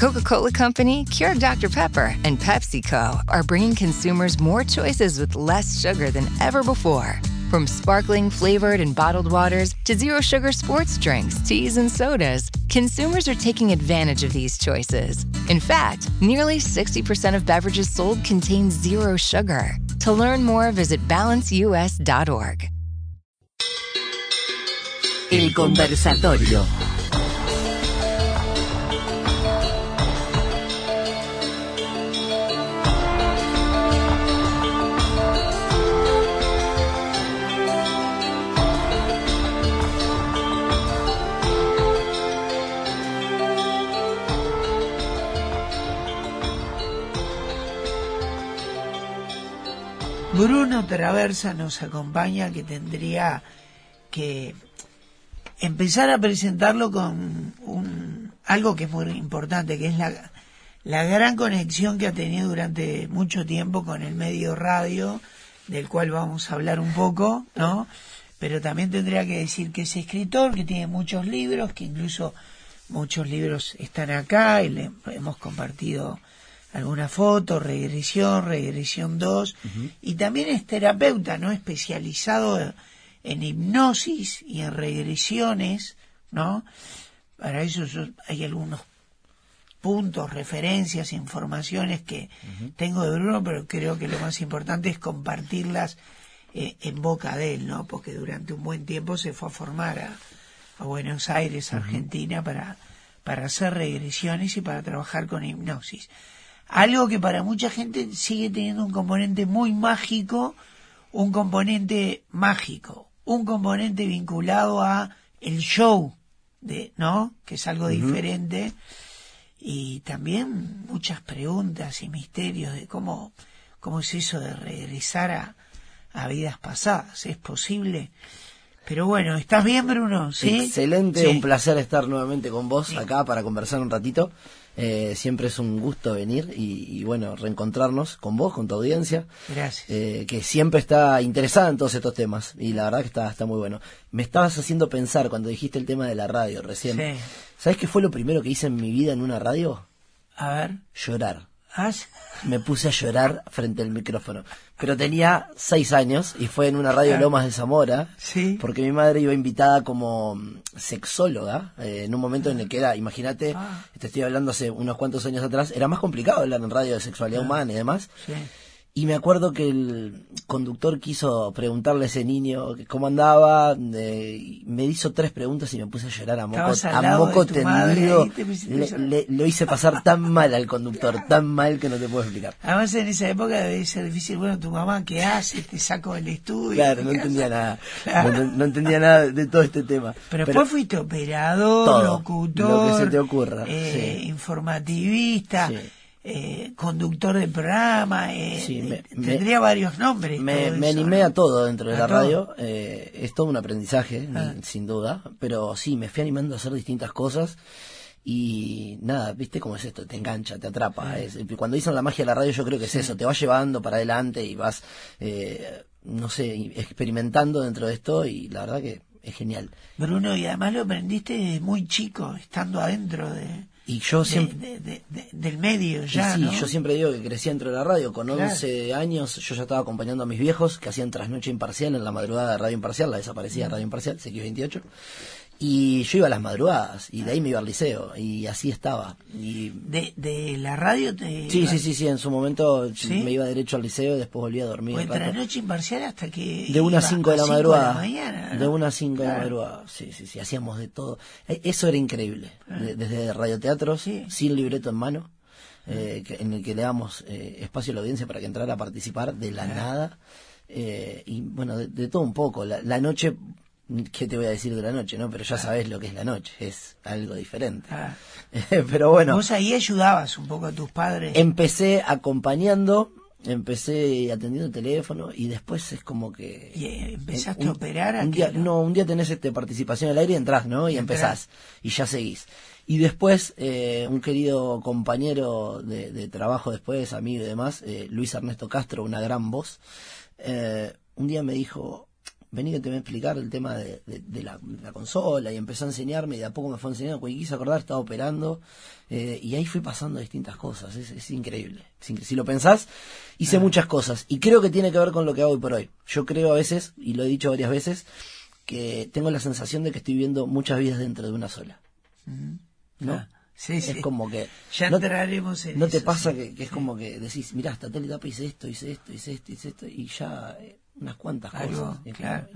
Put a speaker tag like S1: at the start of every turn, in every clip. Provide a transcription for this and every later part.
S1: Coca Cola Company, Keurig Dr. Pepper, and PepsiCo are bringing consumers more choices with less sugar than ever before. From sparkling flavored and bottled waters to zero sugar sports drinks, teas, and sodas, consumers are taking advantage of these choices. In fact, nearly 60% of beverages sold contain zero sugar. To learn more, visit balanceus.org.
S2: El conversatorio.
S3: Traversa nos acompaña que tendría que empezar a presentarlo con un, algo que es muy importante, que es la, la gran conexión que ha tenido durante mucho tiempo con el medio radio, del cual vamos a hablar un poco, ¿no? Pero también tendría que decir que es escritor, que tiene muchos libros, que incluso muchos libros están acá y le hemos compartido alguna foto, regresión, regresión 2, y también es terapeuta, ¿no? Especializado en hipnosis y en regresiones, ¿no? Para eso hay algunos puntos, referencias, informaciones que tengo de Bruno, pero creo que lo más importante es compartirlas eh, en boca de él, ¿no? Porque durante un buen tiempo se fue a formar a, a Buenos Aires, Argentina, para, para hacer regresiones y para trabajar con hipnosis. Algo que para mucha gente sigue teniendo un componente muy mágico, un componente mágico, un componente vinculado a el show, de, ¿no? Que es algo diferente y también muchas preguntas y misterios de cómo, cómo es eso de regresar a, a vidas pasadas. ¿Es posible? Pero bueno, ¿estás bien, Bruno? ¿Sí?
S4: Excelente,
S3: Sí.
S4: un placer estar nuevamente con vos acá para conversar un ratito. Eh, siempre es un gusto venir y, y, bueno, reencontrarnos con vos, con tu audiencia,
S3: Gracias.
S4: eh, que siempre está interesada en todos estos temas y la verdad que está, está muy bueno. Me estabas haciendo pensar cuando dijiste el tema de la radio recién.
S3: Sí.
S4: ¿Sabes qué fue lo primero que hice en mi vida en una radio?
S3: A ver.
S4: Llorar. Me puse a llorar frente al micrófono. Pero tenía seis años y fue en una radio. Lomas de Zamora.
S3: Sí.
S4: Porque mi madre iba invitada como mm, sexóloga eh, en un momento en el que era, imagínate,
S3: Ah.
S4: te estoy hablando hace unos cuantos años atrás, era más complicado hablar en radio de sexualidad humana y demás.
S3: Sí.
S4: Y me acuerdo que el conductor quiso preguntarle a ese niño cómo andaba, eh, me hizo tres preguntas y me puse a llorar a moco, a moco
S3: madre,
S4: tendido.
S3: te
S4: Le- lo hice pasar tan mal al conductor, tan mal que no te puedo explicar.
S3: Además en esa época debe ser difícil, bueno, tu mamá, ¿qué hace? Te saco del estudio.
S4: Claro, no
S3: ¿qué
S4: entendía
S3: hace?
S4: nada.
S3: Claro.
S4: No, no entendía nada de todo este tema.
S3: Pero después fuiste operador,
S4: Todo,
S3: locutor,
S4: lo que se te ocurra,
S3: eh,
S4: sí.
S3: informativista,
S4: Sí.
S3: Eh, conductor de programa, eh,
S4: Sí, me-
S3: eh,
S4: me-
S3: tendría varios nombres.
S4: me,
S3: todo
S4: me
S3: eso,
S4: animé
S3: ¿no?
S4: a todo dentro de
S3: A
S4: la
S3: todo.
S4: radio. eh, es todo un aprendizaje,
S3: Ah.
S4: sin duda. Pero sí, me fui animando a hacer distintas cosas. Y nada, viste cómo es esto, te engancha, te atrapa. Es- cuando dicen la magia de la radio, yo creo que es eso, te va llevando para adelante y vas, eh, no sé, experimentando dentro de esto. Y la verdad que es genial.
S3: Bruno, y además lo aprendiste desde muy chico, estando adentro de,
S4: Y yo siempre.
S3: de- de- de- del medio ya,
S4: sí,
S3: ¿no?
S4: yo siempre digo que crecí dentro de la radio. Con
S3: Claro.
S4: 11 años yo ya estaba acompañando a mis viejos que hacían trasnoche imparcial en la madrugada de Radio Imparcial, la desaparecida
S3: Mm.
S4: Radio Imparcial, CX28. Y yo iba a las madrugadas y de ahí me iba al liceo y así estaba. Y
S3: De, de la radio te...
S4: sí, sí, sí, sí, en su momento
S3: ¿Sí?
S4: me iba derecho al liceo y después volví a dormir. Rato.
S3: entre noche imparcial hasta que...
S4: De una a
S3: iba
S4: cinco de la madrugada.
S3: mañana, ¿no?
S4: De una a cinco de la
S3: Claro.
S4: madrugada. Sí, sí, sí, hacíamos de todo. E- Eso era increíble. De- Desde radioteatros,
S3: Sí.
S4: sin libreto en mano, eh, en el que le damos eh, espacio a la audiencia para que entrara a participar de la nada. eh, y bueno, de, de todo un poco. La, la noche ¿qué te voy a decir de la noche, no? Pero ya sabes lo que es la noche, es algo diferente.
S3: Ah.
S4: Pero bueno,
S3: Vos ahí ayudabas un poco a tus padres.
S4: empecé acompañando, empecé atendiendo el teléfono y después es como que...
S3: y eh, empezaste
S4: un-
S3: a operar
S4: un día, no, un día tenés este participación al aire y entras, ¿no? Y
S3: Entrás.
S4: empezás y ya seguís. Y después, eh, un querido compañero de, de trabajo después, amigo y demás, eh, Luis Ernesto Castro, una gran voz, eh, un día me dijo, vení que te voy a explicar el tema de, de- de la, de la consola y empezó a enseñarme y de a poco me fue enseñando, cuando quise acordar estaba operando eh, y ahí fui pasando distintas cosas, es, es increíble. Si lo pensás, hice muchas cosas y creo que tiene que ver con lo que hago hoy por hoy. Yo creo a veces, y lo he dicho varias veces, que tengo la sensación de que estoy viviendo muchas vidas dentro de una sola. ¿No?
S3: Ah, sí,
S4: es
S3: sí.
S4: como que...
S3: Ya
S4: no-
S3: entraremos en
S4: ¿No te pasa
S3: sí.
S4: que, que es como que decís, mirá, hasta tal etapa hice esto, hice esto, hice esto, hice esto, y ya eh, unas cuantas
S3: Algo,
S4: cosas? Y
S3: claro.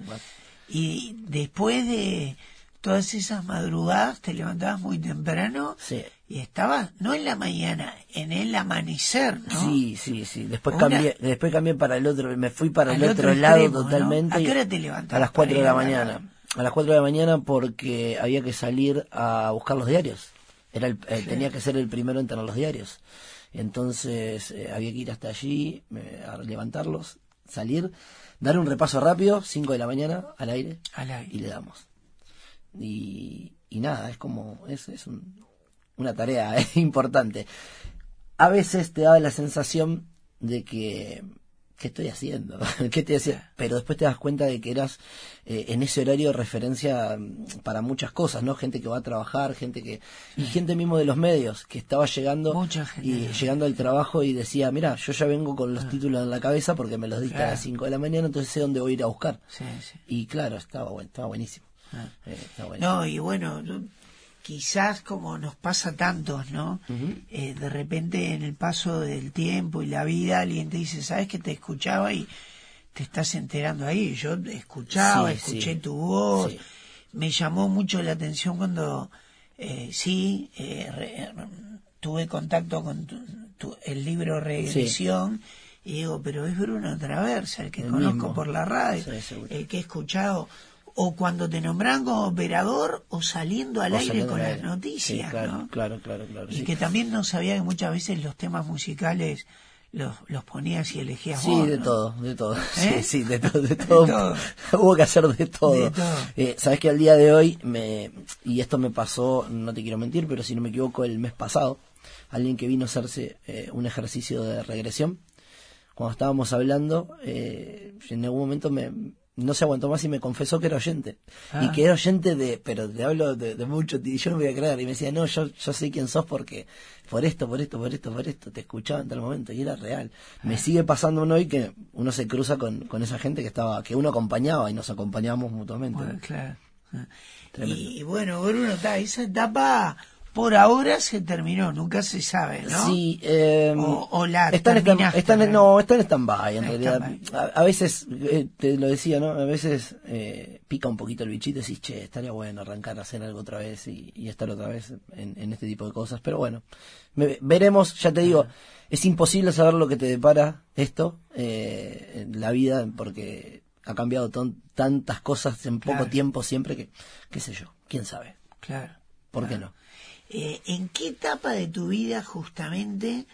S3: después de todas esas madrugadas te levantabas muy temprano
S4: Sí.
S3: y estabas, no en la mañana, en el amanecer, ¿no?
S4: Sí, sí, sí. Después
S3: Una-
S4: cambié, después cambié para el otro, me fui para
S3: Al
S4: el
S3: otro
S4: otro, lado
S3: extremo, ¿no?
S4: totalmente.
S3: ¿A qué hora te levantabas
S4: A las
S3: para
S4: 4
S3: ir
S4: de la mañana. A las 4 de la mañana porque había que salir a buscar los diarios. Era el- eh, tenía que ser el primero en tener los diarios. Entonces eh, había que ir hasta allí, me- a levantarlos, salir, dar un repaso rápido, 5 de la mañana al aire,
S3: Al aire.
S4: y le damos. Y, y nada, es como, es, es un- una tarea importante. A veces te da la sensación de que, ¿qué estoy haciendo? ¿Qué estoy haciendo? Pero después te das cuenta de que eras eh, en ese horario referencia mm, para muchas cosas, ¿no? Gente que va a trabajar, gente que, y gente mismo de los medios, que estaba llegando,
S3: Mucha gente de
S4: y llegando al trabajo y decía, mira, yo ya vengo con los títulos en la cabeza porque me los diste a
S3: Claro.
S4: las 5 de la mañana, entonces sé dónde voy a ir a buscar.
S3: Sí, sí.
S4: Y claro, estaba bueno, estaba buenísimo. Eh, estaba buenísimo.
S3: No, y bueno, no- quizás como nos pasa a tantos, ¿no? Eh, de repente en el paso del tiempo y la vida alguien te dice, ¿sabes que te escuchaba y te estás enterando ahí? Yo escuchaba,
S4: Sí,
S3: escuché
S4: sí.
S3: tu voz,
S4: Sí.
S3: me llamó mucho la atención cuando eh, sí, eh, re- tuve contacto con tu- tu- el libro Regresión. Y digo, pero es Bruno Traversa, el que
S4: El
S3: conozco
S4: mismo.
S3: por la radio, el que he escuchado, o cuando te nombran como operador, o saliendo al
S4: O
S3: aire
S4: saliendo
S3: con
S4: al
S3: las noticias,
S4: Sí, claro,
S3: ¿no?
S4: claro, claro, claro.
S3: Y
S4: sí.
S3: que también no sabía que muchas veces los temas musicales los, los ponías y elegías
S4: Sí,
S3: vos,
S4: de
S3: ¿no?
S4: todo, de todo.
S3: ¿Eh?
S4: Sí, sí, de todo, de todo.
S3: todo.
S4: Hubo que hacer de todo.
S3: De todo.
S4: Eh, Sabes que al día de hoy, me, y esto me pasó, no te quiero mentir, pero si no me equivoco, el mes pasado, alguien que vino a hacerse eh, un ejercicio de regresión, cuando estábamos hablando, eh, en algún momento me, no se aguantó más y me confesó que era oyente.
S3: Ah.
S4: Y que era oyente de, pero te hablo de, de mucho, y yo no voy a creer. Y me decía, no, yo, yo sé quién sos porque, por esto, por esto, por esto, por esto, te escuchaba en tal momento. Y era real. Me sigue pasando uno hoy que uno se cruza con, con esa gente que estaba, que uno acompañaba y nos acompañábamos mutuamente.
S3: Bueno, claro.
S4: Tremendo.
S3: Y bueno, Bruno, está, esa etapa por ahora se terminó, nunca se sabe, ¿no?
S4: Sí, eh,
S3: O- o la
S4: está en stand-
S3: terminaste,
S4: está en-
S3: ¿no?
S4: no, está en stand-by en realidad. A, a veces, eh, te lo decía, ¿no? A veces eh, pica un poquito el bichito y decís, che, estaría bueno arrancar a hacer algo otra vez y, y estar otra vez en, en este tipo de cosas. Pero bueno, me- veremos, ya te digo, es imposible saber lo que te depara esto, eh, en la vida, porque ha cambiado tantas cosas en poco tiempo siempre que, qué sé yo, quién sabe.
S3: Claro.
S4: ¿Por qué no?
S3: Eh, ¿En qué etapa de tu vida justamente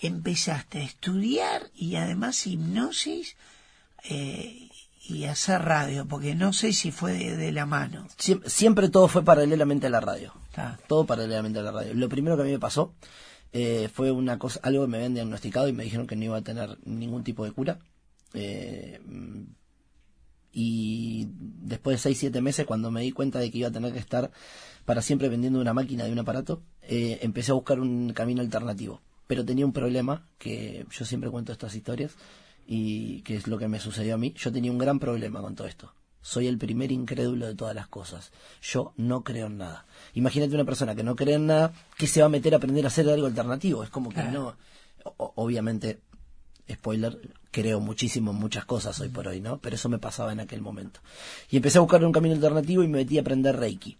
S3: empezaste a estudiar y además hipnosis eh, y hacer radio? Porque no sé si fue de, de la mano.
S4: Siem- siempre todo fue paralelamente a la radio. Todo paralelamente a la radio. Lo primero que a mí me pasó eh, fue una cosa, algo que me habían diagnosticado y me dijeron que no iba a tener ningún tipo de cura. Y después de 6, 7 meses, cuando me di cuenta de que iba a tener que estar para siempre vendiendo una máquina de un aparato, eh, empecé a buscar un camino alternativo. Pero tenía un problema, que yo siempre cuento estas historias, y que es lo que me sucedió a mí. Yo tenía un gran problema con todo esto. Soy el primer incrédulo de todas las cosas. Yo no creo en nada. Imagínate una persona que no cree en nada, que se va a meter a aprender a hacer algo alternativo. Es como que no. o- obviamente, spoiler, creo muchísimo en muchas cosas hoy por hoy, ¿no? Pero eso me pasaba en aquel momento. Y empecé a buscar un camino alternativo y me metí a aprender Reiki.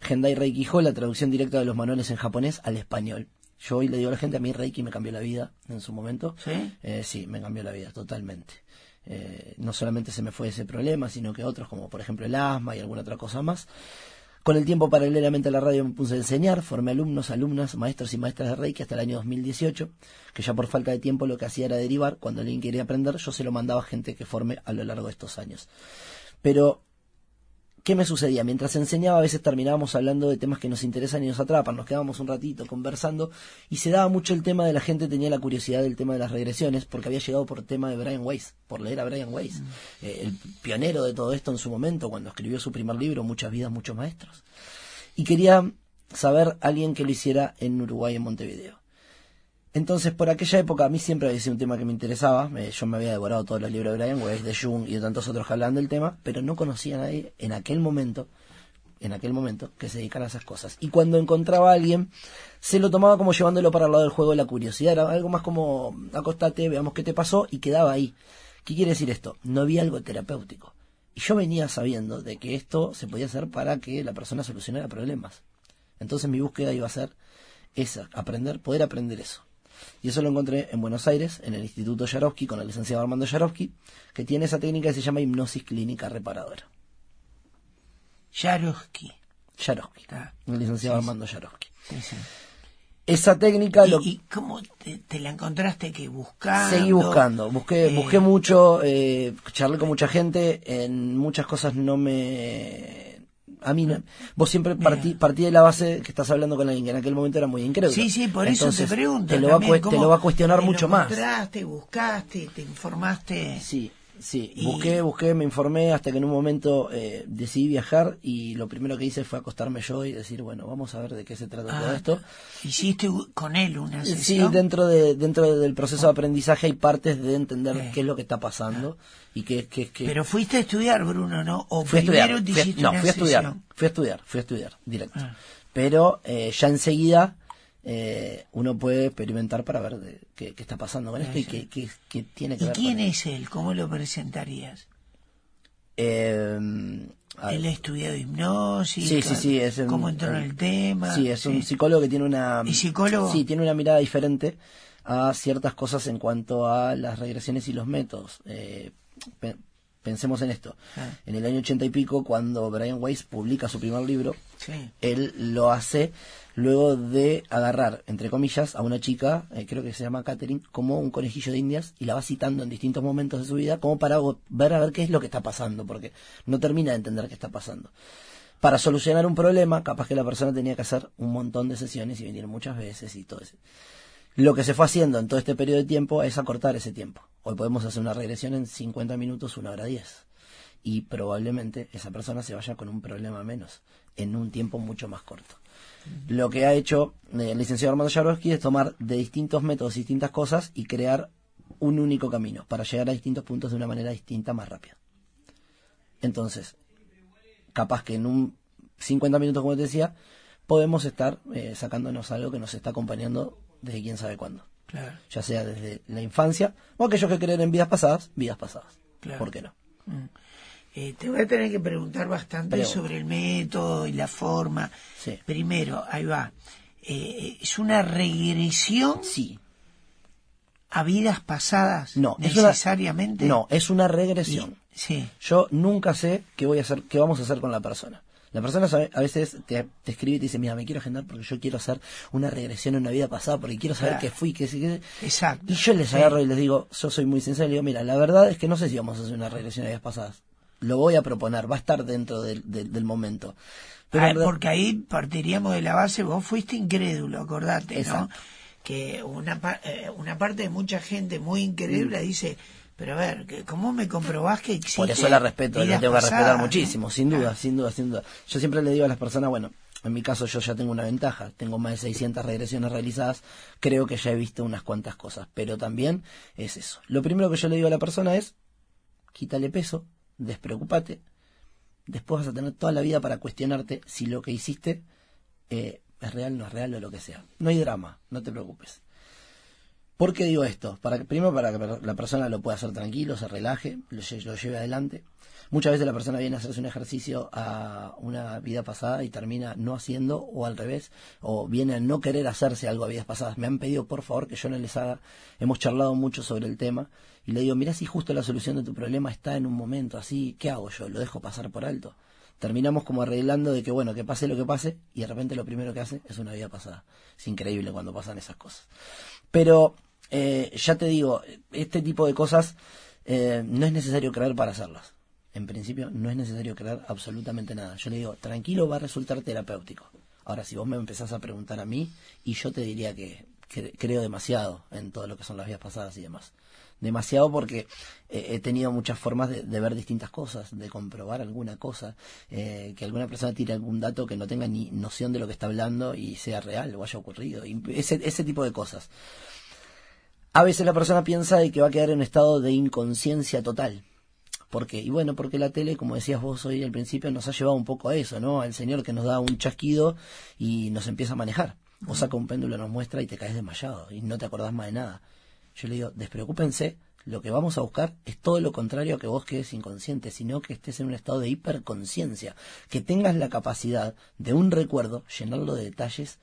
S4: Gendai Reiki Ho, la traducción directa de los manuales en japonés al español. Yo hoy le digo a la gente, a mí Reiki me cambió la vida en su momento.
S3: ¿Sí?
S4: Eh, sí, me cambió la vida, totalmente. eh, no solamente se me fue ese problema, sino que otros, como por ejemplo el asma y alguna otra cosa más. Con el tiempo, paralelamente a la radio, me puse a enseñar, formé alumnos, alumnas, maestros y maestras de Reiki hasta el año 2018, que ya por falta de tiempo lo que hacía era derivar. Cuando alguien quería aprender, yo se lo mandaba a gente que forme a lo largo de estos años. Pero ¿Qué me sucedía? Mientras enseñaba, a veces terminábamos hablando de temas que nos interesan y nos atrapan, nos quedábamos un ratito conversando y se daba mucho el tema de la gente tenía la curiosidad del tema de las regresiones porque había llegado por el tema de Brian Weiss, por leer a Brian Weiss, mm. eh, el pionero de todo esto en su momento cuando escribió su primer libro, Muchas vidas, muchos maestros. Y quería saber alguien que lo hiciera en Uruguay, en Montevideo. Entonces, por aquella época, a mí siempre había sido un tema que me interesaba. yo me había devorado todos los libros de Brian Weiss, de Jung y de tantos otros que del tema, pero no conocía a nadie en aquel momento, en aquel momento, que se dedicara a esas cosas. Y cuando encontraba a alguien, se lo tomaba como llevándolo para el lado del juego de la curiosidad. Era algo más como, acostate, veamos qué te pasó, y quedaba ahí. ¿Qué quiere decir esto? No había algo terapéutico. Y yo venía sabiendo de que esto se podía hacer para que la persona solucionara problemas. Entonces mi búsqueda iba a ser esa, aprender, poder aprender eso. Y eso lo encontré en Buenos Aires, en el Instituto Yarovsky, con el licenciado Armando Yarovsky, que tiene esa técnica que se llama hipnosis clínica reparadora.
S3: Yarovsky.
S4: Yarovsky. El licenciado Armando Yarovsky. Esa técnica...
S3: ¿Y, lo... ¿y cómo te, la encontraste que buscando?
S4: Seguí buscando, busqué, eh, busqué mucho, eh, charlé con mucha gente, en muchas cosas no me a mí vos siempre partí, partí de la base que estás hablando con alguien que en aquel momento era muy incrédulo.
S3: Sí, sí, por eso te pregunto.
S4: Te lo, va, te lo va a cuestionar mucho más.
S3: Te buscaste, te informaste.
S4: Sí, Sí, busqué, busqué, me informé hasta que en un momento eh, decidí viajar y lo primero que hice fue acostarme yo y decir, bueno, vamos a ver de qué se trata todo ah, esto.
S3: ¿Hiciste con él una sesión?
S4: Sí, dentro, de, dentro del proceso de aprendizaje hay partes de entender eh. qué es lo que está pasando y qué, qué, qué...
S3: Pero fuiste a estudiar, Bruno, ¿no? ¿O
S4: fui
S3: primero
S4: a estudiar, no, fui a estudiar, fui a estudiar, fui a estudiar, directo. Ah. Pero eh, ya enseguida eh, uno puede experimentar para ver de, qué, está pasando con esto y qué, tiene que
S3: ¿Y
S4: ver.
S3: quién es él? ¿Cómo lo presentarías?
S4: Eh,
S3: él ha estudiado hipnosis.
S4: Sí, sí, sí.
S3: Es ¿Cómo entró en el tema?
S4: Sí, es un psicólogo que tiene una.
S3: ¿Y psicólogo?
S4: Sí, tiene una mirada diferente a ciertas cosas en cuanto a las regresiones y los métodos. Eh, pensemos en esto. Ah. En el año ochenta y pico, cuando Brian Weiss publica su primer libro, él lo hace luego de agarrar, entre comillas, a una chica, eh, creo que se llama Catherine, como un conejillo de indias y la va citando en distintos momentos de su vida como para ver a ver qué es lo que está pasando, porque no termina de entender qué está pasando. Para solucionar un problema, capaz que la persona tenía que hacer un montón de sesiones y venir muchas veces y todo eso. Lo que se fue haciendo en todo este periodo de tiempo es acortar ese tiempo. Hoy podemos hacer una regresión en 50 minutos, una hora 10. Y probablemente esa persona se vaya con un problema menos, en un tiempo mucho más corto. Lo que ha hecho eh, el licenciado Armando Jarovsky es tomar de distintos métodos distintas cosas y crear un único camino para llegar a distintos puntos de una manera distinta, más rápida. Entonces, capaz que en un 50 minutos, como te decía, podemos estar eh, sacándonos algo que nos está acompañando desde quién sabe cuándo. Ya sea desde la infancia o aquellos que creen en vidas pasadas, vidas pasadas. ¿Por qué no? Mm.
S3: Eh, te voy a tener que preguntar bastante sobre el método y la forma. Primero, ahí va. Eh, ¿Es una regresión?
S4: Sí.
S3: ¿A vidas pasadas?
S4: No,
S3: necesariamente.
S4: no, es una regresión.
S3: sí.
S4: Yo nunca sé qué voy a hacer, qué vamos a hacer con la persona. La persona a veces te, escribe y te dice, mira, me quiero agendar porque yo quiero hacer una regresión en una vida pasada, porque quiero saber qué fui, qué, qué.
S3: Exacto.
S4: Y yo les agarro y les digo, yo soy muy sincero, y digo, mira, la verdad es que no sé si vamos a hacer una regresión en vidas pasadas lo voy a proponer, va a estar dentro del, del, momento.
S3: Pero porque ahí partiríamos de la base, vos fuiste incrédulo, acordate, ¿no? Que una, eh, una parte de mucha gente muy incrédula mm. dice, pero a ver, ¿cómo me comprobás que existe?
S4: Por eso la respeto, la tengo que respetar muchísimo, sin duda, sin duda, sin duda. Yo siempre le digo a las personas, bueno, en mi caso yo ya tengo una ventaja, tengo más de 600 regresiones realizadas, creo que ya he visto unas cuantas cosas, pero también es eso. Lo primero que yo le digo a la persona es, quítale peso, despreocúpate. Después vas a tener toda la vida para cuestionarte si lo que hiciste eh, es real, no es real o lo que sea. No hay drama, no te preocupes. ¿Por qué digo esto? Para primero para que la persona lo pueda hacer tranquilo, se relaje, lo, lo lleve adelante. Muchas veces la persona viene a hacerse un ejercicio a una vida pasada y termina no haciendo o al revés, o viene a no querer hacerse algo a vidas pasadas. Me han pedido por favor que yo no les haga, hemos charlado mucho sobre el tema y le digo, mira si justo la solución de tu problema está en un momento así, ¿qué hago yo? ¿Lo dejo pasar por alto? Terminamos como arreglando de que bueno, que pase lo que pase y de repente lo primero que hace es una vida pasada. Es increíble cuando pasan esas cosas. Pero eh, ya te digo, este tipo de cosas eh, no es necesario creer para hacerlas en principio no es necesario creer absolutamente nada. Yo le digo, tranquilo, va a resultar terapéutico. Ahora, si vos me empezás a preguntar a mí, y yo te diría que, creo demasiado en todo lo que son las vidas pasadas y demás. Demasiado porque eh, he tenido muchas formas de, ver distintas cosas, de comprobar alguna cosa, eh, que alguna persona tire algún dato que no tenga ni noción de lo que está hablando y sea real o haya ocurrido. ese, ese tipo de cosas. A veces la persona piensa de que va a quedar en un estado de inconsciencia total ¿Por qué? Y bueno, porque la tele, como decías vos hoy al principio, nos ha llevado un poco a eso, ¿no? Al señor que nos da un chasquido y nos empieza a manejar. O saca un péndulo, nos muestra y te caes desmayado y no te acordás más de nada. Yo le digo, despreocúpense, lo que vamos a buscar es todo lo contrario a que vos quedes inconsciente, sino que estés en un estado de hiperconciencia, que tengas la capacidad de un recuerdo, llenarlo de detalles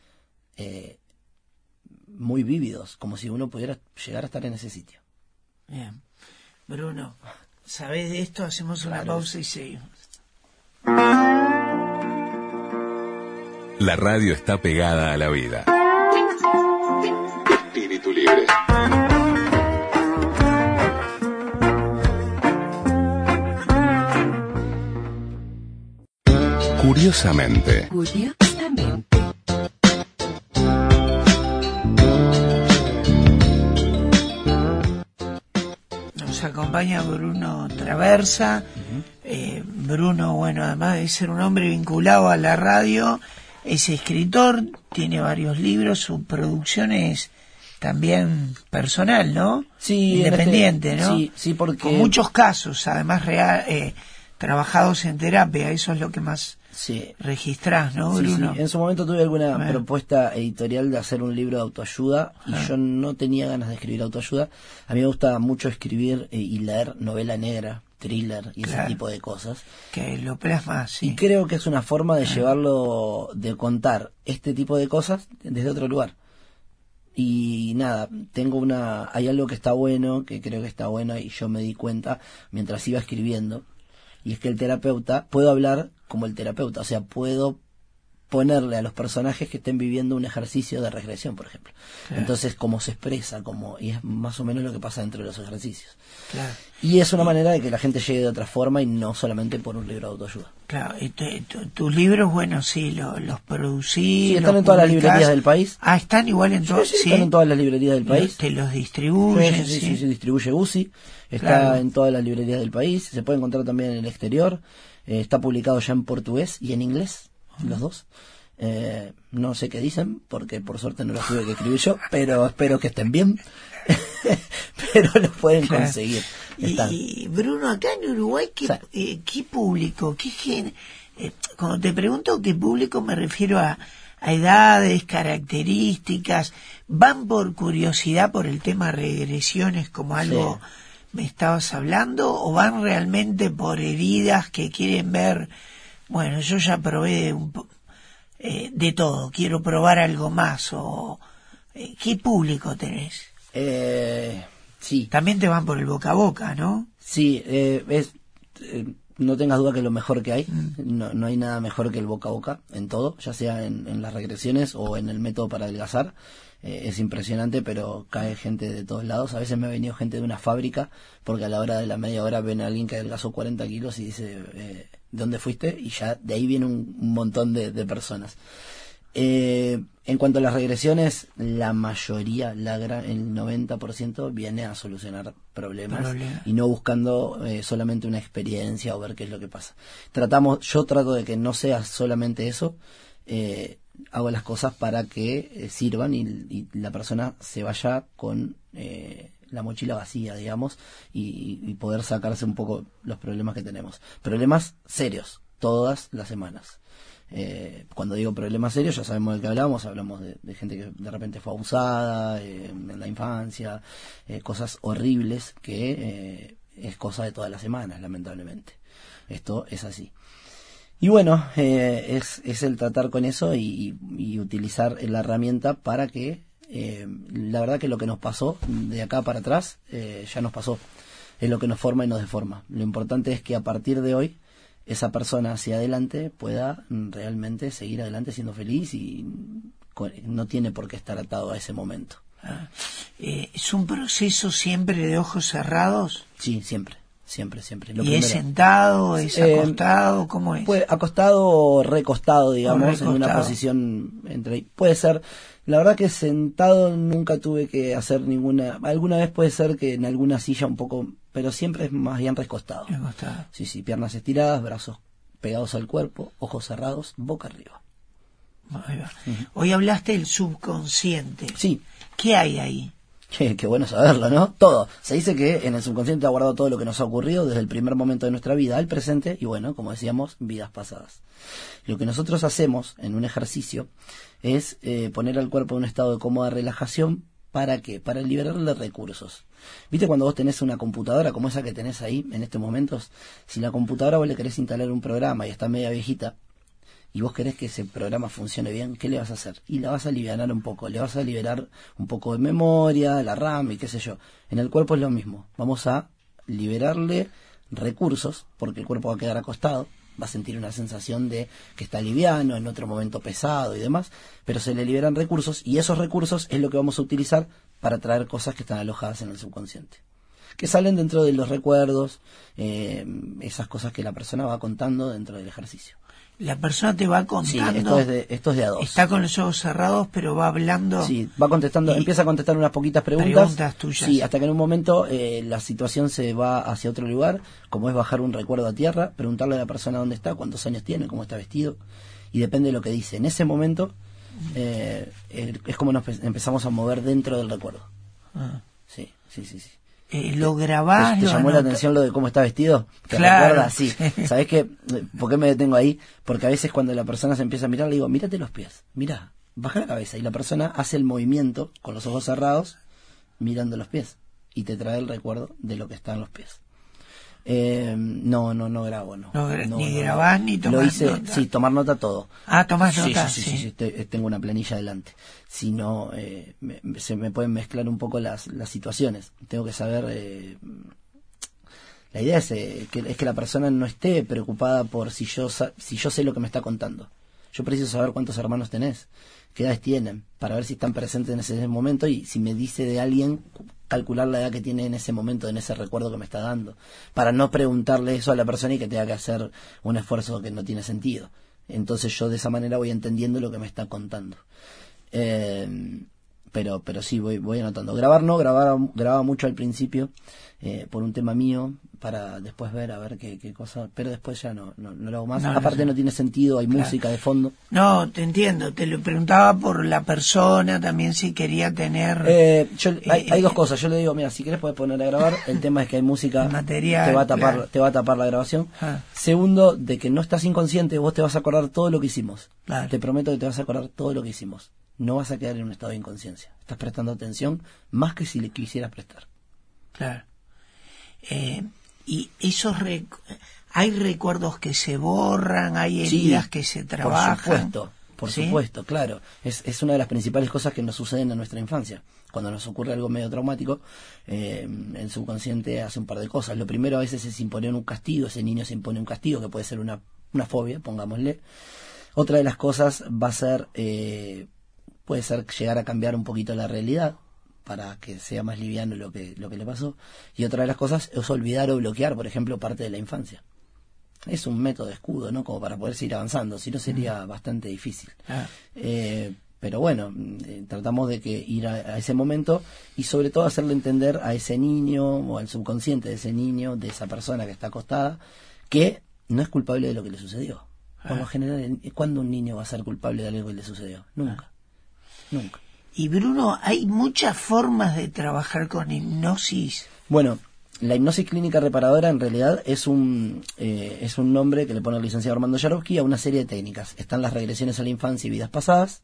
S4: eh, muy vívidos, como si uno pudiera llegar a estar en ese sitio.
S3: Bien. Bruno, ¿Sabés de esto? Hacemos una pausa y seguimos.
S5: La radio está pegada a la vida. Espíritu libre. Curiosamente. Curiosamente.
S3: Acompaña Bruno Traversa. Eh, Bruno, bueno, además de ser un hombre vinculado a la radio, es escritor, tiene varios libros, su producción es también personal, ¿no?
S4: Sí,
S3: independiente,
S4: ¿no? Sí, sí, porque
S3: con muchos casos, además real, eh, trabajados en terapia, eso es lo que más sí. registrás, ¿no, Bruno?
S4: En su momento tuve alguna propuesta editorial de hacer un libro de autoayuda y yo no tenía ganas de escribir autoayuda. A mí me gusta mucho escribir eh, y leer novela negra, thriller y ese tipo de cosas.
S3: Que lo plasma, sí.
S4: Y creo que es una forma de llevarlo, de contar este tipo de cosas desde otro lugar. Y nada, tengo una, hay algo que está bueno, que creo que está bueno y yo me di cuenta mientras iba escribiendo, y es que el terapeuta, puedo hablar como el terapeuta, o sea, puedo ponerle a los personajes que estén viviendo un ejercicio de regresión, por ejemplo. Entonces, cómo se expresa, como y es más o menos lo que pasa dentro de los ejercicios. Y es una manera de que la gente llegue de otra forma y no solamente por un libro de autoayuda.
S3: Claro, y tus libros, bueno, sí, los producí.
S4: Sí, están en todas las librerías del país.
S3: Ah, están igual en todas.
S4: Sí, están en todas las librerías del país.
S3: Te los distribuyen.
S4: Sí, sí, sí, distribuye UCI. Está en todas las librerías del país. Se puede encontrar también en el exterior. Eh, está publicado ya en portugués y en inglés los dos. Eh, no sé qué dicen, porque por suerte no los tuve que escribir yo, pero espero que estén bien. pero los pueden conseguir.
S3: Y, Bruno, acá en Uruguay, ¿qué, eh, qué público? ¿Qué eh, cuando te pregunto qué público, me refiero a, a edades, características. ¿Van por curiosidad por el tema regresiones como algo me estabas hablando? ¿O van realmente por heridas que quieren ver? Bueno, yo ya probé de un eh, de todo, quiero probar algo más o eh, ¿qué público tenés?
S4: Eh, sí.
S3: También te van por el boca a boca, ¿no?
S4: Sí, eh, es, no tengas duda que es lo mejor que hay. Mm. No, no, hay nada mejor que el boca a boca en todo, ya sea en, en las regresiones o en el método para adelgazar. Es impresionante, pero cae gente de todos lados. A veces me ha venido gente de una fábrica porque a la hora de la media hora ven a alguien que adelgazó 40 kilos y dice dónde fuiste y ya de ahí viene un, montón de, personas. Eh, en cuanto a las regresiones, la mayoría, la gran, el 90% viene a solucionar problemas y no buscando eh, solamente una experiencia o ver qué es lo que pasa. Tratamos, yo trato de que no sea solamente eso, eh, hago las cosas para que sirvan y, la persona se vaya con la mochila vacía, digamos, y, poder sacarse un poco los problemas que tenemos. Problemas serios, todas las semanas. Eh, cuando digo problemas serios, ya sabemos de qué hablamos, hablamos de, gente que de repente fue abusada eh, en la infancia, eh, cosas horribles que eh, es cosa de todas las semanas, lamentablemente. Esto es así. Y bueno, eh, es, es el tratar con eso y, y utilizar la herramienta para que, eh, la verdad que lo que nos pasó de acá para atrás, eh, ya nos pasó. Es lo que nos forma y nos deforma. Lo importante es que a partir de hoy, esa persona hacia adelante pueda realmente seguir adelante siendo feliz y con- no tiene por qué estar atado a ese momento.
S3: Eh, ¿Es un proceso siempre de ojos cerrados?
S4: Sí, siempre, siempre, siempre. Lo
S3: ¿Y es sentado, es
S4: Eh,
S3: acostado? ¿Cómo es?
S4: Puede, acostado o recostado, digamos, en una posición entre Puede ser, la verdad que sentado nunca tuve que hacer ninguna, alguna vez puede ser que en alguna silla un poco, pero siempre es más bien recostado.
S3: Recostado.
S4: Sí, sí, piernas estiradas, brazos pegados al cuerpo, ojos cerrados, boca arriba.
S3: Hoy hablaste del subconsciente.
S4: Sí,
S3: ¿Qué hay ahí?
S4: Qué, qué bueno saberlo, ¿no? Todo. Se dice que en el subconsciente ha guardado todo lo que nos ha ocurrido desde el primer momento de nuestra vida al presente y bueno, como decíamos, vidas pasadas. Lo que nosotros hacemos en un ejercicio es eh, poner al cuerpo en un estado de cómoda relajación. ¿Para qué? Para liberarle recursos. ¿Viste cuando vos tenés una computadora como esa que tenés ahí en estos momentos? Si la computadora vos le querés instalar un programa y está media viejita, y vos querés que ese programa funcione bien, ¿qué le vas a hacer? Y la vas a aliviar un poco, le vas a liberar un poco de memoria, la RAM y qué sé yo. En el cuerpo es lo mismo, vamos a liberarle recursos, porque el cuerpo va a quedar acostado, va a sentir una sensación de que está liviano, en otro momento pesado y demás, pero se le liberan recursos y esos recursos es lo que vamos a utilizar para traer cosas que están alojadas en el subconsciente que salen dentro de los recuerdos, eh, esas cosas que la persona va contando dentro del ejercicio.
S3: La persona te va
S4: Sí,
S3: contando.
S4: esto es de, esto es de a dos.
S3: Está con los ojos cerrados, pero va hablando.
S4: Sí, va contestando, empieza a contestar unas poquitas preguntas.
S3: Preguntas tuyas.
S4: Sí, hasta que en un momento eh, la situación se va hacia otro lugar, como es bajar un recuerdo a tierra, preguntarle a la persona dónde está, cuántos años tiene, cómo está vestido, y depende de lo que dice. En ese momento eh, es como nos pe- empezamos a mover dentro del recuerdo.
S3: Ah.
S4: Sí, sí, sí, sí.
S3: Eh, lo grabás,
S4: ¿Te, te
S3: lo
S4: llamó la atención lo de cómo está vestido? ¿Te
S3: Claro.
S4: Sí. ¿Sabés qué? ¿Por qué me detengo ahí? Porque a veces cuando la persona se empieza a mirar, le digo, mírate los pies, mira, baja la cabeza. Y la persona hace el movimiento con los ojos cerrados, mirando los pies. Y te trae el recuerdo de lo que está en los pies. Eh, no, no, no grabo, no.
S3: No ni grabás ni
S4: Lo
S3: tomás
S4: hice,
S3: nota.
S4: sí, tomar nota todo.
S3: Ah, tomás
S4: Sí,
S3: nota,
S4: Sí, sí,
S3: sí.
S4: te- tengo una planilla adelante. Si no, eh, me- se me pueden mezclar un poco las, las situaciones. Tengo que saber... eh, la idea es, eh, que, es que la persona no esté preocupada por si yo, si yo sé lo que me está contando. Yo preciso saber cuántos hermanos tenés, qué edades tienen, para ver si están presentes en ese momento y si me dice de alguien, calcular la edad que tiene en ese momento, en ese recuerdo que me está dando. Para no preguntarle eso a la persona y que tenga que hacer un esfuerzo que no tiene sentido. Entonces yo de esa manera voy entendiendo lo que me está contando. Eh, pero pero sí voy voy anotando grabar no grababa grababa mucho al principio eh, por un tema mío para después ver a ver qué, qué cosa pero después ya no no, no lo hago más
S3: No,
S4: aparte no tiene sentido hay música de fondo
S3: No, te entiendo. Te lo preguntaba por la persona también si quería tener.
S4: Eh, yo- hay,
S3: Eh,
S4: hay dos
S3: eh,
S4: cosas yo le digo mira si quieres puedes poner a grabar el tema es que hay música
S3: Material,
S4: te va a tapar
S3: claro.
S4: te va a tapar la grabación
S3: Ah.
S4: segundo de que no estás inconsciente vos te vas a acordar todo lo que hicimos
S3: Claro.
S4: te prometo que te vas a acordar todo lo que hicimos no vas a quedar en un estado de inconsciencia estás prestando atención más que si le quisieras prestar
S3: Claro. Eh, y esos rec- hay recuerdos que se borran, hay heridas que se trabajan.
S4: Por supuesto, por
S3: ¿Sí?
S4: supuesto, claro. Es, es una de las principales cosas que nos suceden en nuestra infancia. Cuando nos ocurre algo medio traumático, eh, el subconsciente hace un par de cosas. Lo primero a veces es imponer un castigo, ese niño se impone un castigo, que puede ser una, una fobia, pongámosle. Otra de las cosas va a ser, eh, puede ser llegar a cambiar un poquito la realidad para que sea más liviano lo que, lo que le pasó. Y otra de las cosas es olvidar o bloquear, por ejemplo, parte de la infancia. Es un método de escudo, ¿no? Como para poder seguir avanzando, si no sería bastante difícil.
S3: Ah.
S4: Eh, pero bueno, eh, tratamos de que ir a, a ese momento y sobre todo hacerle entender a ese niño o al subconsciente de ese niño, de esa persona que está acostada, que no es culpable de lo que le sucedió. Por lo general, ¿cuándo un niño va a ser culpable de algo que le sucedió? Nunca. Nunca.
S3: Y Bruno, hay muchas formas de trabajar con hipnosis.
S4: Bueno, la hipnosis clínica reparadora en realidad es un, eh, es un nombre que le pone el licenciado Armando Yarovsky a una serie de técnicas. Están las regresiones a la infancia y vidas pasadas.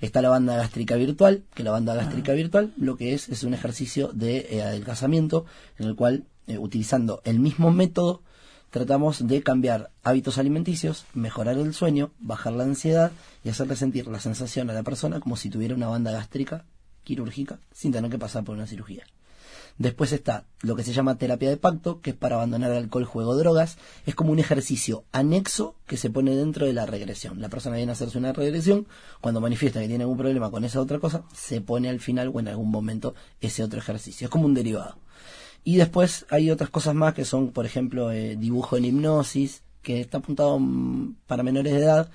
S4: Está la banda gástrica virtual, que la banda gástrica virtual lo que es es un ejercicio de eh, adelgazamiento en el cual, eh, utilizando el mismo método, tratamos de cambiar hábitos alimenticios, mejorar el sueño, bajar la ansiedad y hacerle sentir la sensación a la persona como si tuviera una banda gástrica quirúrgica sin tener que pasar por una cirugía. Después está lo que se llama terapia de pacto, que es para abandonar alcohol, juego, drogas. Es como un ejercicio anexo que se pone dentro de la regresión. La persona viene a hacerse una regresión, cuando manifiesta que tiene algún problema con esa otra cosa, se pone al final o en algún momento ese otro ejercicio. Es como un derivado. Y después hay otras cosas más que son, por ejemplo, eh, dibujo en hipnosis, que está apuntado mm, para menores de edad.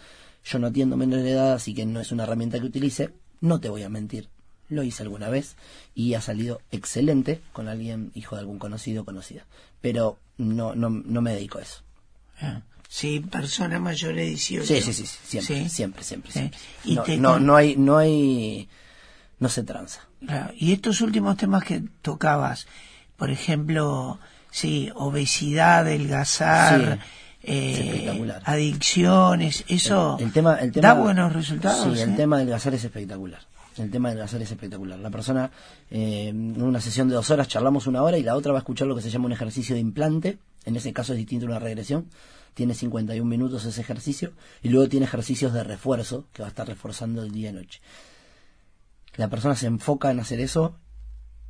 S4: Yo no atiendo menores de edad, así que no es una herramienta que utilice. No te voy a mentir, lo hice alguna vez y ha salido excelente con alguien, hijo de algún conocido o conocida. Pero no, no, no me dedico a eso.
S3: Ah, Sí, persona mayor de 18.
S4: Sí, sí, sí, siempre,
S3: Sí.
S4: siempre, siempre, siempre.
S3: Y
S4: No,
S3: te
S4: no, hay, no hay, no se tranza.
S3: Claro, Y estos últimos temas que tocabas, por ejemplo, sí, obesidad, adelgazar, eh,
S4: es espectacular.
S3: adicciones, eso
S4: El, el tema, el tema,
S3: da buenos resultados.
S4: Sí, el
S3: ¿eh?
S4: tema del gasar es espectacular. El tema del gasar es espectacular. La persona, eh, en una sesión de dos horas, charlamos una hora y la otra va a escuchar lo que se llama un ejercicio de implante. En ese caso es distinto a una regresión. Tiene 51 minutos ese ejercicio. Y luego tiene ejercicios de refuerzo, que va a estar reforzando el día y noche. La persona se enfoca en hacer eso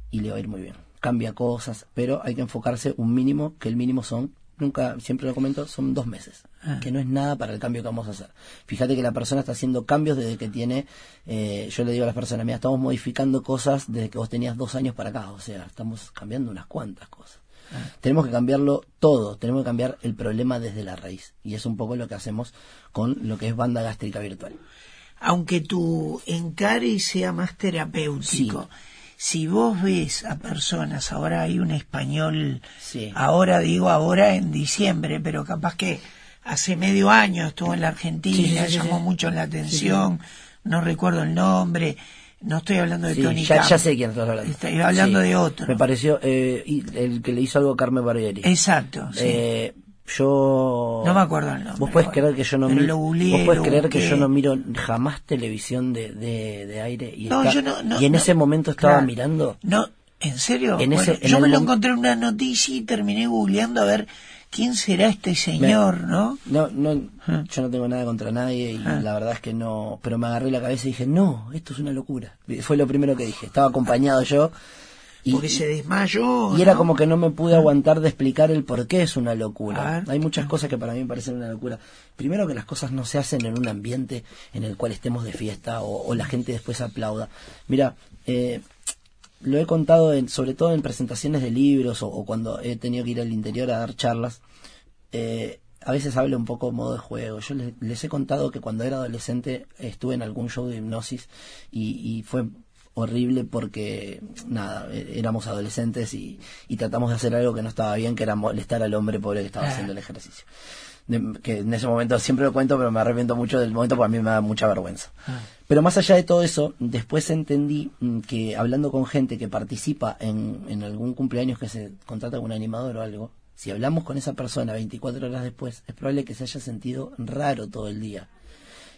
S4: y le va a ir muy bien. Cambia cosas, pero hay que enfocarse un mínimo, que el mínimo son, nunca, siempre lo comento, son dos meses,
S3: Ah.
S4: que no es nada para el cambio que vamos a hacer. Fíjate que la persona está haciendo cambios desde que tiene, eh, yo le digo a las personas, mira, estamos modificando cosas desde que vos tenías dos años para acá, o sea, estamos cambiando unas cuantas cosas. Tenemos que cambiarlo todo, tenemos que cambiar el problema desde la raíz. Y es un poco lo que hacemos con lo que es banda gástrica virtual.
S3: Aunque tu encare sea más terapéutico, si vos ves a personas, ahora hay un español,
S4: Sí.
S3: ahora digo ahora en diciembre, pero capaz que hace medio año estuvo en la Argentina,
S4: Sí, sí, sí,
S3: llamó mucho la atención, no recuerdo el nombre, no estoy hablando de Tony
S4: ya,
S3: Camp.
S4: ya sé quién estás hablando.
S3: Estoy hablando de otro.
S4: Me pareció eh, el que le hizo algo a Carmen Barbieri.
S3: Exacto, sí.
S4: Eh, yo
S3: No me acuerdo el nombre
S4: Vos podés creer que yo no miro vos podés creer que yo no miro jamás televisión de, de, de aire y,
S3: No,
S4: está-
S3: yo no, no,
S4: y en ese momento estaba
S3: Claro.
S4: mirando
S3: No, ¿en serio?
S4: En ese-
S3: Bueno,
S4: en
S3: yo me lo encontré en una noticia y terminé googleando a ver quién será este señor, ¿no?
S4: no no
S3: Ah.
S4: yo no tengo nada contra nadie y
S3: Ah.
S4: la verdad es que no pero me agarré la cabeza y dije no esto es una locura fue lo primero que dije estaba acompañado yo y,
S3: Porque se desmayó.
S4: y era como que no me pude aguantar de explicar el por qué es una locura. Hay muchas cosas que para mí me parecen una locura. Primero que las cosas no se hacen en un ambiente en el cual estemos de fiesta o, o la gente después aplauda. Mira, eh, lo he contado en, sobre todo en presentaciones de libros o, o cuando he tenido que ir al interior a dar charlas. Eh, a veces hablo un poco modo de juego. Yo les, les he contado que cuando era adolescente estuve en algún show de hipnosis y, y fue horrible porque nada, eh, éramos adolescentes y, y tratamos de hacer algo que no estaba bien, que era molestar al hombre pobre que estaba
S3: Ah.
S4: haciendo el ejercicio. De- que en ese momento siempre lo cuento, pero me arrepiento mucho del momento porque a mí me da mucha vergüenza. Pero más allá de todo eso, después entendí mm, que hablando con gente que participa en, en algún cumpleaños que se contrata con un animador o algo, si hablamos con esa persona 24 horas después, es probable que se haya sentido raro todo el día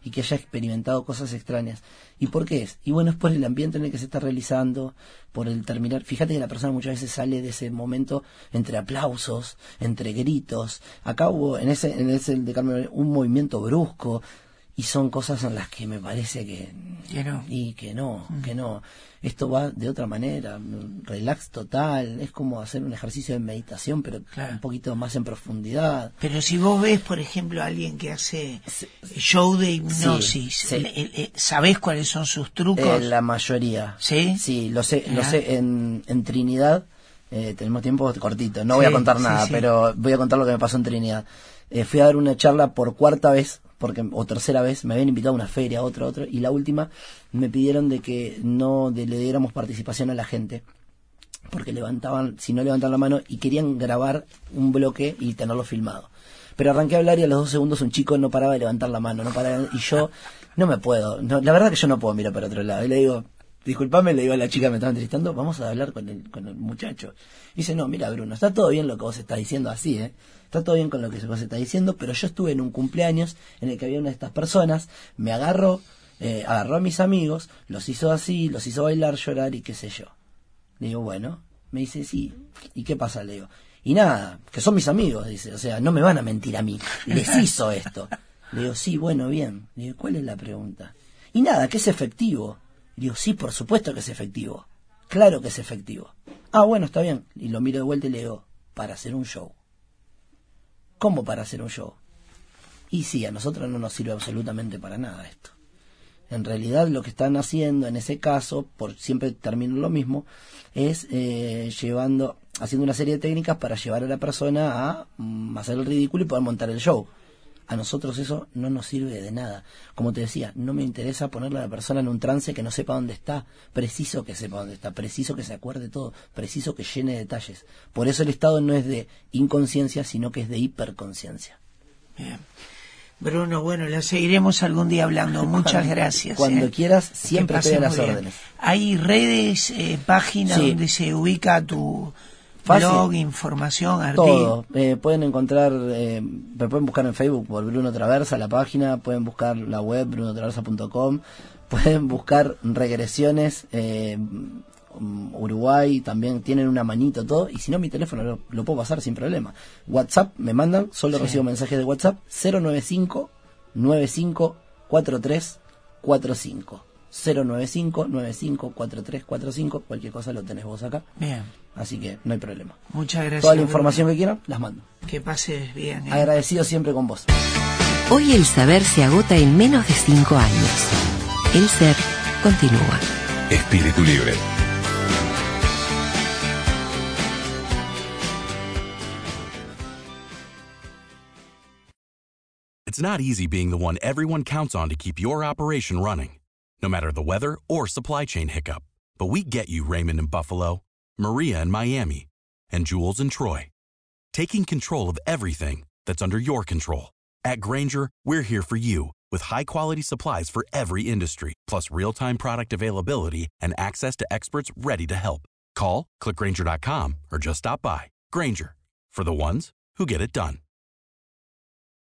S4: y que haya experimentado cosas extrañas. ¿Y por qué es? Y bueno, es por el ambiente en el que se está realizando, por el terminar. Fíjate que la persona muchas veces sale de ese momento entre aplausos, entre gritos. Acá hubo, en ese, en ese de Carmen, un movimiento brusco. Y son cosas en las que me parece que...
S3: Que no.
S4: Y que no, que no. Esto va de otra manera, relax total, es como hacer un ejercicio de meditación, pero
S3: Claro.
S4: un poquito más en profundidad.
S3: Pero si vos ves, por ejemplo, a alguien que hace show de hipnosis,
S4: Sí, sí.
S3: le- eh, eh, ¿sabés cuáles son sus trucos?
S4: Eh, la mayoría.
S3: ¿Sí?
S4: Sí, lo sé, lo sé. En, en Trinidad, eh, tenemos tiempo cortito, no voy a contar nada, pero voy a contar lo que me pasó en Trinidad. Eh, fui a dar una charla por cuarta vez, porque o tercera vez, me habían invitado a una feria, otra, otra, y la última me pidieron de que no le diéramos participación a la gente porque levantaban, si no levantaban la mano y querían grabar un bloque y tenerlo filmado. Pero arranqué a hablar y a los dos segundos un chico no paraba de levantar la mano, no paraba, y yo no me puedo, no, la verdad que yo no puedo mirar para otro lado. Y le digo, disculpame, le digo a la chica que me estaba entrevistando, vamos a hablar con el, con el muchacho. dice, no, mira Bruno, está todo bien lo que vos estás diciendo así, ¿eh? Está todo bien con lo que vos estás diciendo, pero yo estuve en un cumpleaños en el que había una de estas personas, me agarró, eh, agarró a mis amigos, los hizo así, los hizo bailar, llorar y qué sé yo. Le digo, bueno, me dice, sí, ¿y qué pasa? Le digo, y nada, que son mis amigos, dice, o sea, no me van a mentir a mí, les hizo esto. Le digo, sí, bueno, bien. Le digo, ¿cuál es la pregunta? Y nada, que es efectivo. Digo, sí, por supuesto que es efectivo. Claro que es efectivo. Ah, bueno, está bien. Y lo miro de vuelta y le digo, para hacer un show. ¿Cómo para hacer un show? Y sí, a nosotros no nos sirve absolutamente para nada esto. En realidad lo que están haciendo en ese caso, por siempre termino lo mismo, es eh, llevando, haciendo una serie de técnicas para llevar a la persona a mm, hacer el ridículo y poder montar el show. A nosotros eso no nos sirve de nada. Como te decía, no me interesa ponerle a la persona en un trance que no sepa dónde está. Preciso que sepa dónde está, preciso que se acuerde todo, preciso que llene detalles. Por eso el estado no es de inconsciencia, sino que es de hiperconciencia.
S3: Bien. Bruno, bueno, la seguiremos algún día hablando. Muchas gracias.
S4: Cuando
S3: ¿eh?
S4: quieras, siempre estoy a las
S3: bien.
S4: órdenes.
S3: Hay redes, eh, páginas
S4: Sí.
S3: donde se ubica tu
S4: Fácil.
S3: blog, información, artículos.
S4: Todo. Eh, pueden encontrar, eh, me pueden buscar en Facebook por Bruno Traversa, la página, pueden buscar la web brunotraversa.com, pueden buscar regresiones, eh, Uruguay, también tienen una manito, todo, y si no, mi teléfono lo, lo puedo pasar sin problema. WhatsApp, me mandan, solo recibo mensajes de WhatsApp, 095 95 43 45. 095 95 43 45, cualquier cosa lo tenés vos acá.
S3: Bien,
S4: Así que no hay problema.
S3: muchas gracias.
S4: Toda la
S3: Bruno.
S4: información que quieran, las mando.
S3: Que pases bien. ¿eh?
S4: Agradecido siempre con vos.
S2: Hoy el saber se agota en menos de cinco años. El ser continúa.
S5: Espíritu libre.
S6: It's not easy being the one everyone counts on to keep your operation running, no matter the weather or supply chain hiccup. But we get you, Raymond in Buffalo, Maria in Miami, and Jules in Troy. Taking control of everything that's under your control. At Granger, we're here for you with high quality supplies for every industry, plus real time product availability and access to experts ready to help. Call, clickgranger.com, or just stop by. Granger, for the ones who get it done.